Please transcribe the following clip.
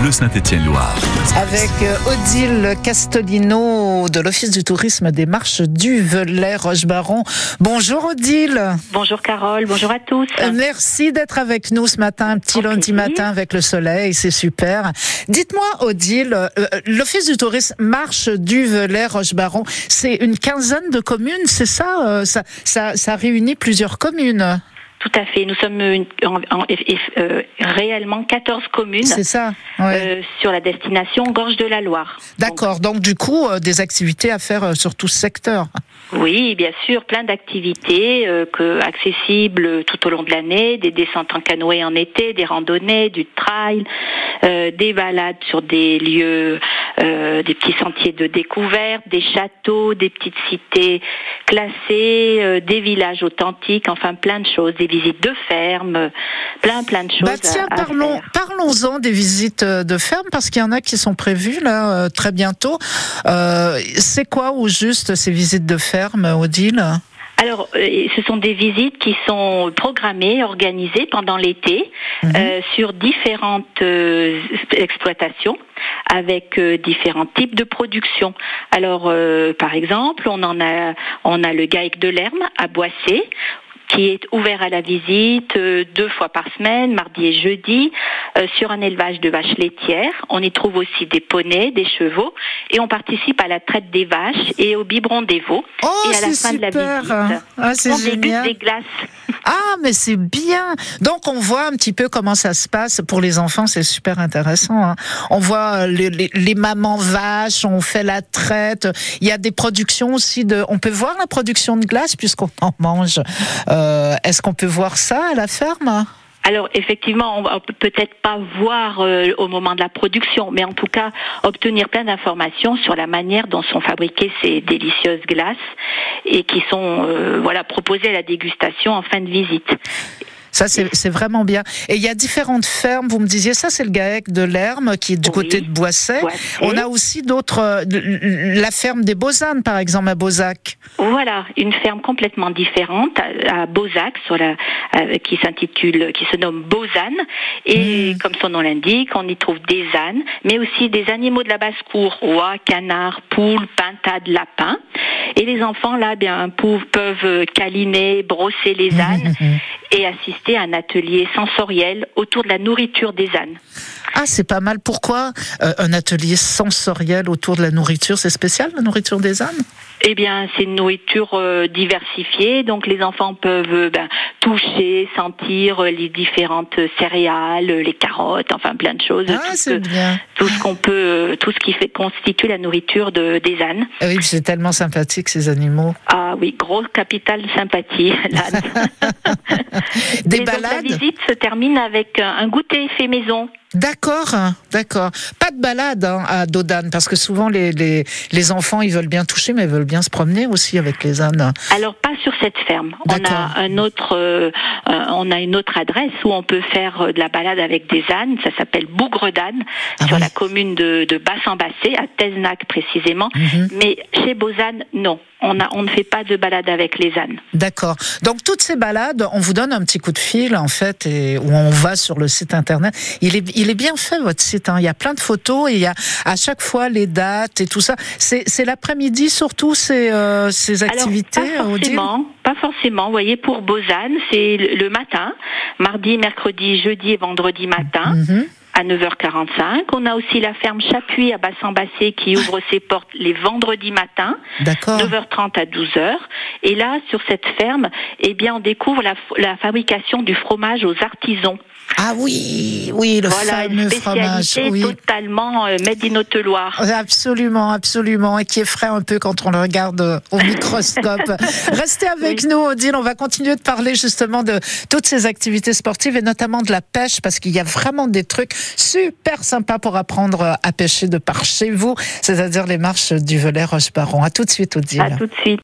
Bleu Saint-Étienne-Loire. Avec euh, Odile Castolino de l'Office du tourisme des marches du Velay Rochebaron. Bonjour Odile. Bonjour Carole, bonjour à tous. Euh, Merci d'être avec nous ce matin, un petit lundi matin avec le soleil, c'est super. Dites-moi Odile, euh, l'Office du tourisme marche du Velay Rochebaron, c'est une quinzaine de communes, c'est ça, ça, ça Ça réunit plusieurs communes, Tout à fait, nous sommes une- en- en- euh, réellement 14 communes c'est ça ouais. euh, sur la destination Gorge de la Loire. D'accord, donc du coup, euh, des activités à faire sur tout ce secteur. Oui, bien sûr, plein d'activités euh, que, accessibles tout au long de l'année, des descentes en canoë en été, des randonnées, du trail, euh, des balades sur des lieux, euh, des petits sentiers de découverte, des châteaux, des petites cités classées, euh, des villages authentiques, enfin plein de choses, des visites de fermes, plein plein de choses. Bah tiens, à- à parlons, faire. parlons-en des visites euh, de ferme parce qu'il y en a qui sont prévues là euh, très bientôt. Euh, c'est quoi au juste ces visites de ferme, Odile Alors, euh, ce sont des visites qui sont programmées, organisées pendant l'été Mhm. euh, sur différentes euh, exploitations avec euh, différents types de production. Alors, par exemple, on en a, on a le GAEC de l'Herme à Boissé qui est ouvert à la visite euh, deux fois par semaine, mardi et jeudi, euh, sur un élevage de vaches laitières. On y trouve aussi des poneys, des chevaux, et on participe à la traite des vaches et au biberon des veaux. Oh, et à la c'est fin de la super visite, Ah, on déguste génial des glaces. Ah, mais c'est bien Donc on voit un petit peu comment ça se passe. Pour les enfants, c'est super intéressant. hein. On voit euh, les, les- les mamans vaches, on fait la traite. Il y a des productions aussi de... On peut voir la production de glace puisqu'on en mange. Euh, Est-ce qu'on peut voir ça à la ferme? Alors effectivement, on va peut peut-être pas voir euh, au moment de la production, mais en tout cas obtenir plein d'informations sur la manière dont sont fabriquées ces délicieuses glaces et qui sont euh, voilà proposées à la dégustation en fin de visite. Ça, c'est vraiment bien. Et il y a différentes fermes. Vous me disiez, ça, c'est le GAEC de l'Herme, qui est du Oui. côté de Boisset. On a aussi d'autres. euh, La ferme des Beauzannes, par exemple, à Beauzac. Voilà, une ferme complètement différente à, à Beauzac, sur la, euh, qui s'intitule, qui se nomme Beauzanne. Et Mm. comme son nom l'indique, on y trouve des ânes, mais aussi des animaux de la basse-cour, oies, canards, poules, pintades, lapins. Et les enfants, là, bien, pou- peuvent euh, câliner, brosser les ânes et assister à un atelier sensoriel autour de la nourriture des ânes. Ah, c'est pas mal. Pourquoi euh, un atelier sensoriel autour de la nourriture? C'est spécial, la nourriture des ânes? Eh bien, c'est une nourriture euh, diversifiée, donc les enfants peuvent euh, ben, toucher, sentir euh, les différentes céréales, les carottes, enfin plein de choses, Ah, tout, ce, c'est bien. tout ce qu'on peut, tout ce qui fait constitue la nourriture de, des ânes. Ah Oui, c'est tellement sympathique, ces animaux. Ah oui, grosse capitale sympathie, l'âne. Des Et donc, la balades visite se termine avec un un goûter fait maison. D'accord, d'accord. Pas de balade hein, à Dodane, parce que souvent les, les, les enfants, ils veulent bien toucher, mais ils veulent bien se promener aussi avec les ânes. Alors pas sur cette ferme. On a un autre, euh, euh, on a une autre adresse où on peut faire euh, de la balade avec des ânes. Ça s'appelle Bougre d'âne Ah sur oui. la commune de, de Basse-en-Bassé, à Teznac précisément. Mhm. Mais chez Beauzanne, non. On, a, on ne fait pas de balade avec les ânes. D'accord. Donc toutes ces balades, on vous donne un petit coup de fil en fait, et où on va sur le site internet. Il est, il est bien fait votre site. Hein. Il y a plein de photos et il y a à chaque fois les dates et tout ça. C'est, l'après-midi surtout ces, euh, ces activités. Alors, pas forcément, pas forcément. Vous voyez, pour Beauzanne, c'est le matin, mardi, mercredi, jeudi et vendredi matin. Mhm. À 9h45. On a aussi la ferme Chapuis à Bassan-Bassé qui ouvre ses portes les vendredis matins, D'accord. 9h30 à 12h. Et là, sur cette ferme, eh bien, on découvre la, la fabrication du fromage aux artisans. Ah oui, oui, le voilà, fameux une fromage. Oui. totalement euh, made in Haute-Loire. Absolument, absolument, et qui effraie un peu quand on le regarde euh, au microscope. Restez avec nous, Odile. On va continuer de parler justement de toutes ces activités sportives et notamment de la pêche, parce qu'il y a vraiment des trucs super sympas pour apprendre à pêcher de par chez vous, c'est-à-dire les marches du Velay Roche-Baron. À tout de suite, Odile. À tout de suite.